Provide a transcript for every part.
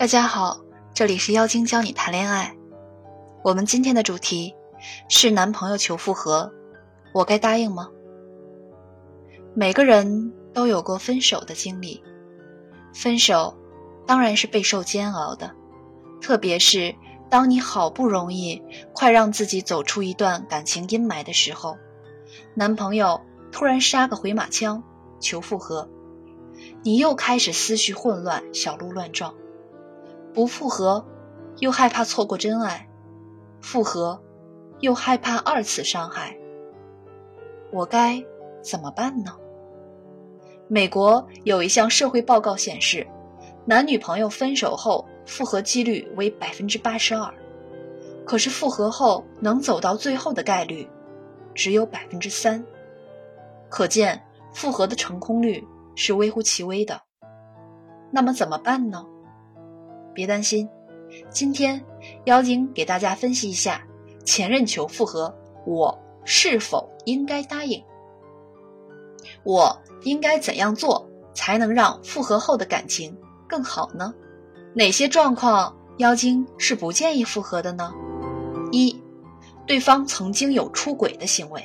大家好，这里是妖精教你谈恋爱。我们今天的主题是男朋友求复合，我该答应吗？每个人都有过分手的经历，分手当然是备受煎熬的，特别是当你好不容易快让自己走出一段感情阴霾的时候，男朋友突然杀个回马枪求复合，你又开始思绪混乱，小鹿乱撞。不复合，又害怕错过真爱；复合，又害怕二次伤害。我该怎么办呢？美国有一项社会报告显示，男女朋友分手后复合几率为百分之八十二，可是复合后能走到最后的概率只有百分之三，可见复合的成功率是微乎其微的。那么怎么办呢？别担心，今天妖精给大家分析一下前任求复合，我是否应该答应？我应该怎样做才能让复合后的感情更好呢？哪些状况妖精是不建议复合的呢？一，对方曾经有出轨的行为。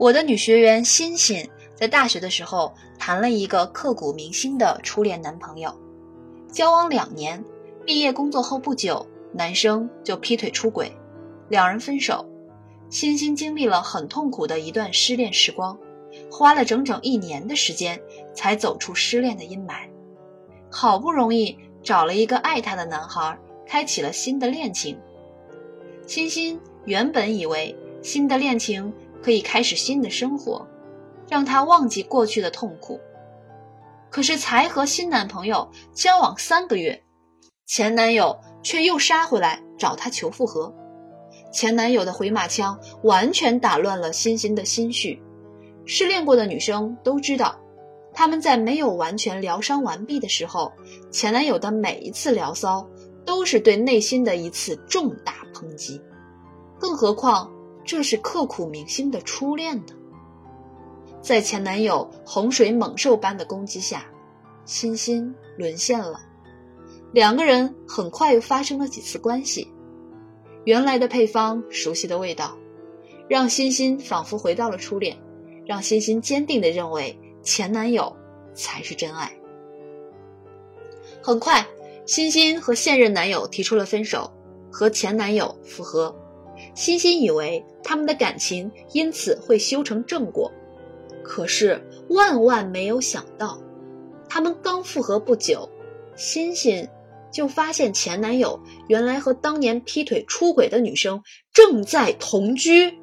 我的女学员欣欣在大学的时候谈了一个刻骨铭心的初恋男朋友。交往两年，毕业工作后不久，男生就劈腿出轨，两人分手。欣欣经历了很痛苦的一段失恋时光，花了整整一年的时间才走出失恋的阴霾。好不容易找了一个爱她的男孩，开启了新的恋情。欣欣原本以为新的恋情可以开始新的生活，让她忘记过去的痛苦。可是才和新男朋友交往三个月，前男友却又杀回来找她求复合。前男友的回马枪完全打乱了欣欣的心绪。失恋过的女生都知道，他们在没有完全疗伤完毕的时候，前男友的每一次聊骚都是对内心的一次重大抨击。更何况这是刻骨铭心的初恋呢？在前男友洪水猛兽般的攻击下，欣欣沦陷了。两个人很快又发生了几次关系，原来的配方，熟悉的味道，让欣欣仿佛回到了初恋，让欣欣坚定的认为前男友才是真爱。很快，欣欣和现任男友提出了分手，和前男友复合。欣欣以为他们的感情因此会修成正果。可是万万没有想到，他们刚复合不久，欣欣就发现前男友原来和当年劈腿出轨的女生正在同居，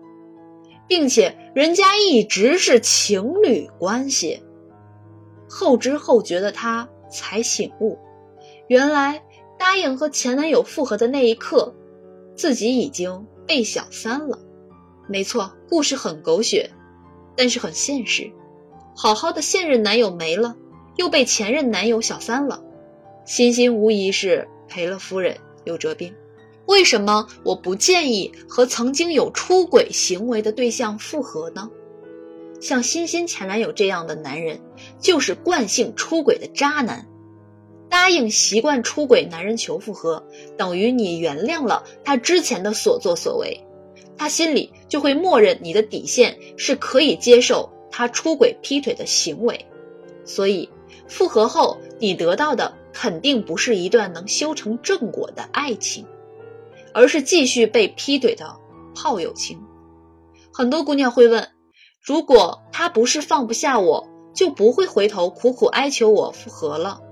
并且人家一直是情侣关系。后知后觉的她才醒悟，原来答应和前男友复合的那一刻，自己已经被小三了。没错，故事很狗血。但是很现实，好好的现任男友没了，又被前任男友小三了，欣欣无疑是赔了夫人又折兵。为什么我不建议和曾经有出轨行为的对象复合呢？像欣欣前男友这样的男人，就是惯性出轨的渣男。答应习惯出轨男人求复合，等于你原谅了他之前的所作所为。他心里就会默认你的底线是可以接受他出轨劈腿的行为，所以复合后你得到的肯定不是一段能修成正果的爱情，而是继续被劈腿的炮友情。很多姑娘会问：如果他不是放不下我，就不会回头苦苦哀求我复合了，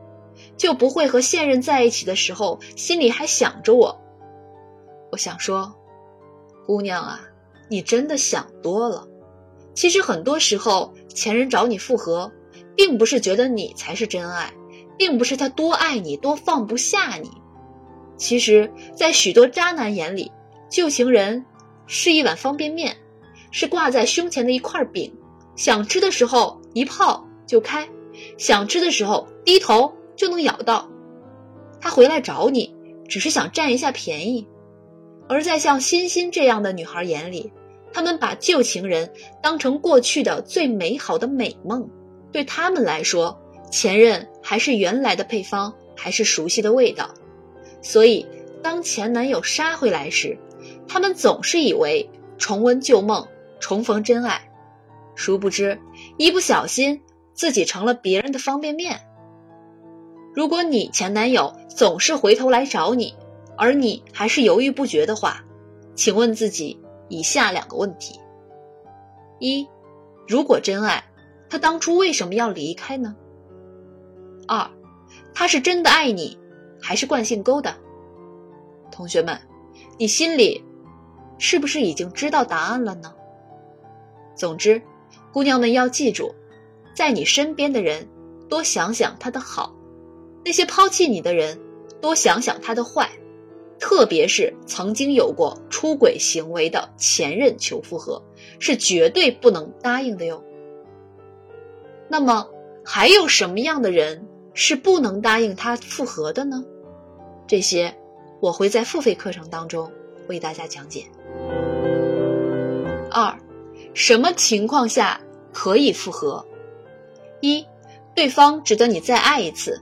就不会和现任在一起的时候心里还想着我。我想说。姑娘啊，你真的想多了。其实很多时候，前任找你复合，并不是觉得你才是真爱，并不是他多爱你多放不下你。其实，在许多渣男眼里，旧情人是一碗方便面，是挂在胸前的一块饼，想吃的时候一泡就开，想吃的时候低头就能咬到。他回来找你，只是想占一下便宜。而在像欣欣这样的女孩眼里，他们把旧情人当成过去的最美好的美梦，对他们来说，前任还是原来的配方，还是熟悉的味道。所以，当前男友杀回来时，他们总是以为重温旧梦，重逢真爱，殊不知一不小心自己成了别人的方便面。如果你前男友总是回头来找你，而你还是犹豫不决的话，请问自己以下两个问题：一，如果真爱，他当初为什么要离开呢？二，他是真的爱你，还是惯性勾搭？同学们，你心里是不是已经知道答案了呢？总之，姑娘们要记住，在你身边的人，多想想他的好；那些抛弃你的人，多想想他的坏。特别是曾经有过出轨行为的前任求复合，是绝对不能答应的哟。那么，还有什么样的人是不能答应他复合的呢？这些我会在付费课程当中为大家讲解。二，什么情况下可以复合？一，对方值得你再爱一次。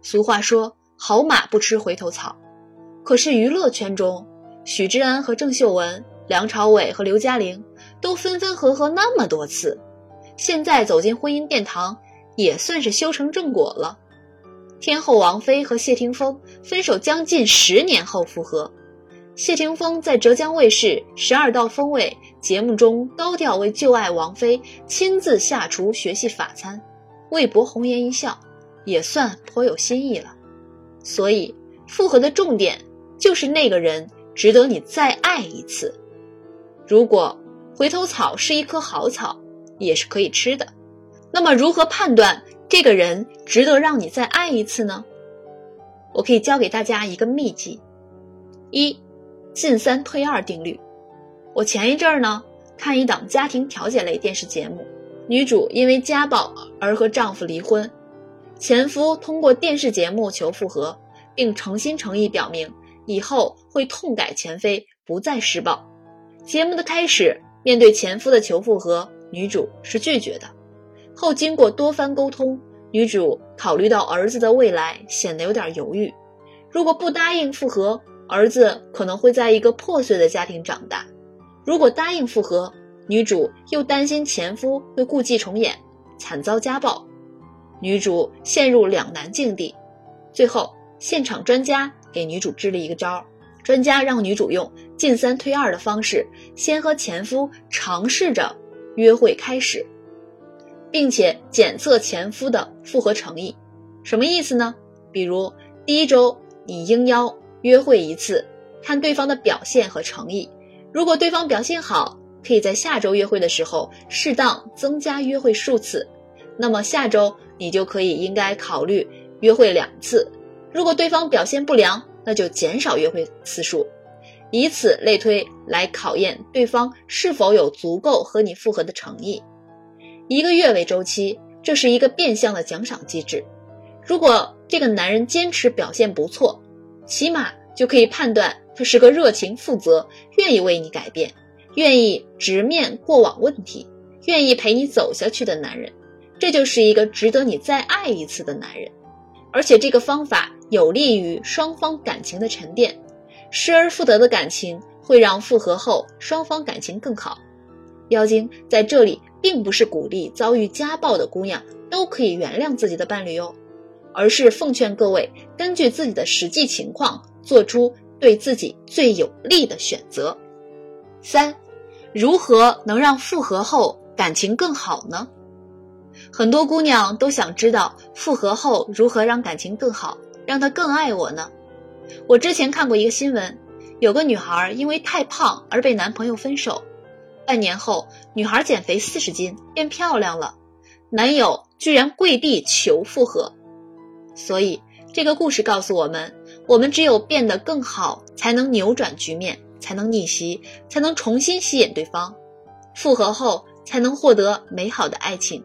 俗话说：“好马不吃回头草。”可是娱乐圈中，许志安和郑秀文、梁朝伟和刘嘉玲都分分合合那么多次，现在走进婚姻殿堂，也算是修成正果了。天后王菲和谢霆锋分手将近十年后复合，谢霆锋在浙江卫视《十二道锋味》节目中高调为旧爱王菲亲自下厨学习法餐，为博红颜一笑，也算颇有新意了。所以复合的重点。就是那个人值得你再爱一次。如果回头草是一棵好草，也是可以吃的。那么如何判断这个人值得让你再爱一次呢？我可以教给大家一个秘籍：一进三退二定律。我前一阵儿呢看一档家庭调解类电视节目，女主因为家暴而和丈夫离婚，前夫通过电视节目求复合，并诚心诚意表明。以后会痛改前非，不再施暴。节目的开始，面对前夫的求复合，女主是拒绝的。后经过多番沟通，女主考虑到儿子的未来，显得有点犹豫。如果不答应复合，儿子可能会在一个破碎的家庭长大；如果答应复合，女主又担心前夫会故伎重演，惨遭家暴。女主陷入两难境地。最后，现场专家。给女主支了一个招，专家让女主用进三退二的方式，先和前夫尝试着约会开始，并且检测前夫的复合诚意。什么意思呢？比如第一周你应邀约会一次，看对方的表现和诚意。如果对方表现好，可以在下周约会的时候适当增加约会数次。那么下周你就可以应该考虑约会两次。如果对方表现不良，那就减少约会次数，以此类推，来考验对方是否有足够和你复合的诚意。一个月为周期，这是一个变相的奖赏机制。如果这个男人坚持表现不错，起码就可以判断他是个热情、负责、愿意为你改变、愿意直面过往问题、愿意陪你走下去的男人。这就是一个值得你再爱一次的男人。而且这个方法有利于双方感情的沉淀，失而复得的感情会让复合后双方感情更好。妖精在这里并不是鼓励遭遇家暴的姑娘都可以原谅自己的伴侣哟，而是奉劝各位根据自己的实际情况做出对自己最有利的选择。三，如何能让复合后感情更好呢？很多姑娘都想知道复合后如何让感情更好，让他更爱我呢？我之前看过一个新闻，有个女孩因为太胖而被男朋友分手，半年后女孩减肥四十斤变漂亮了，男友居然跪地求复合。所以这个故事告诉我们，我们只有变得更好，才能扭转局面，才能逆袭，才能重新吸引对方，复合后才能获得美好的爱情。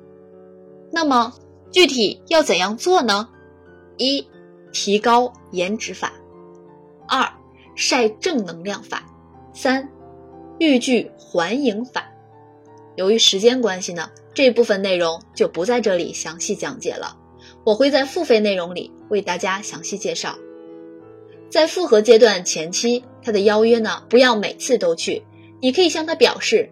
那么具体要怎样做呢？一、提高颜值法；二、晒正能量法；三、欲拒还迎法。由于时间关系呢，这部分内容就不在这里详细讲解了。我会在付费内容里为大家详细介绍。在复合阶段前期，他的邀约呢，不要每次都去，你可以向他表示：“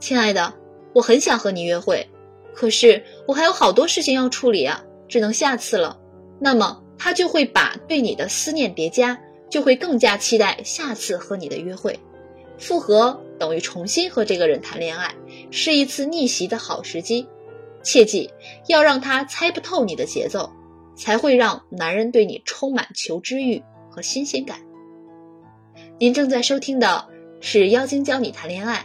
亲爱的，我很想和你约会，可是我还有好多事情要处理啊，只能下次了。”那么他就会把对你的思念叠加，就会更加期待下次和你的约会。复合等于重新和这个人谈恋爱，是一次逆袭的好时机。切记要让他猜不透你的节奏，才会让男人对你充满求知欲和新鲜感。您正在收听的是《妖精教你谈恋爱》，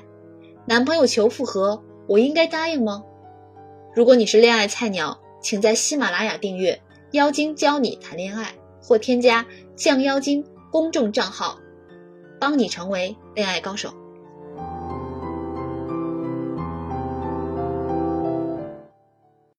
男朋友求复合，我应该答应吗？如果你是恋爱菜鸟，请在喜马拉雅订阅《妖精教你谈恋爱》，或添加“降妖精”公众账号，帮你成为恋爱高手。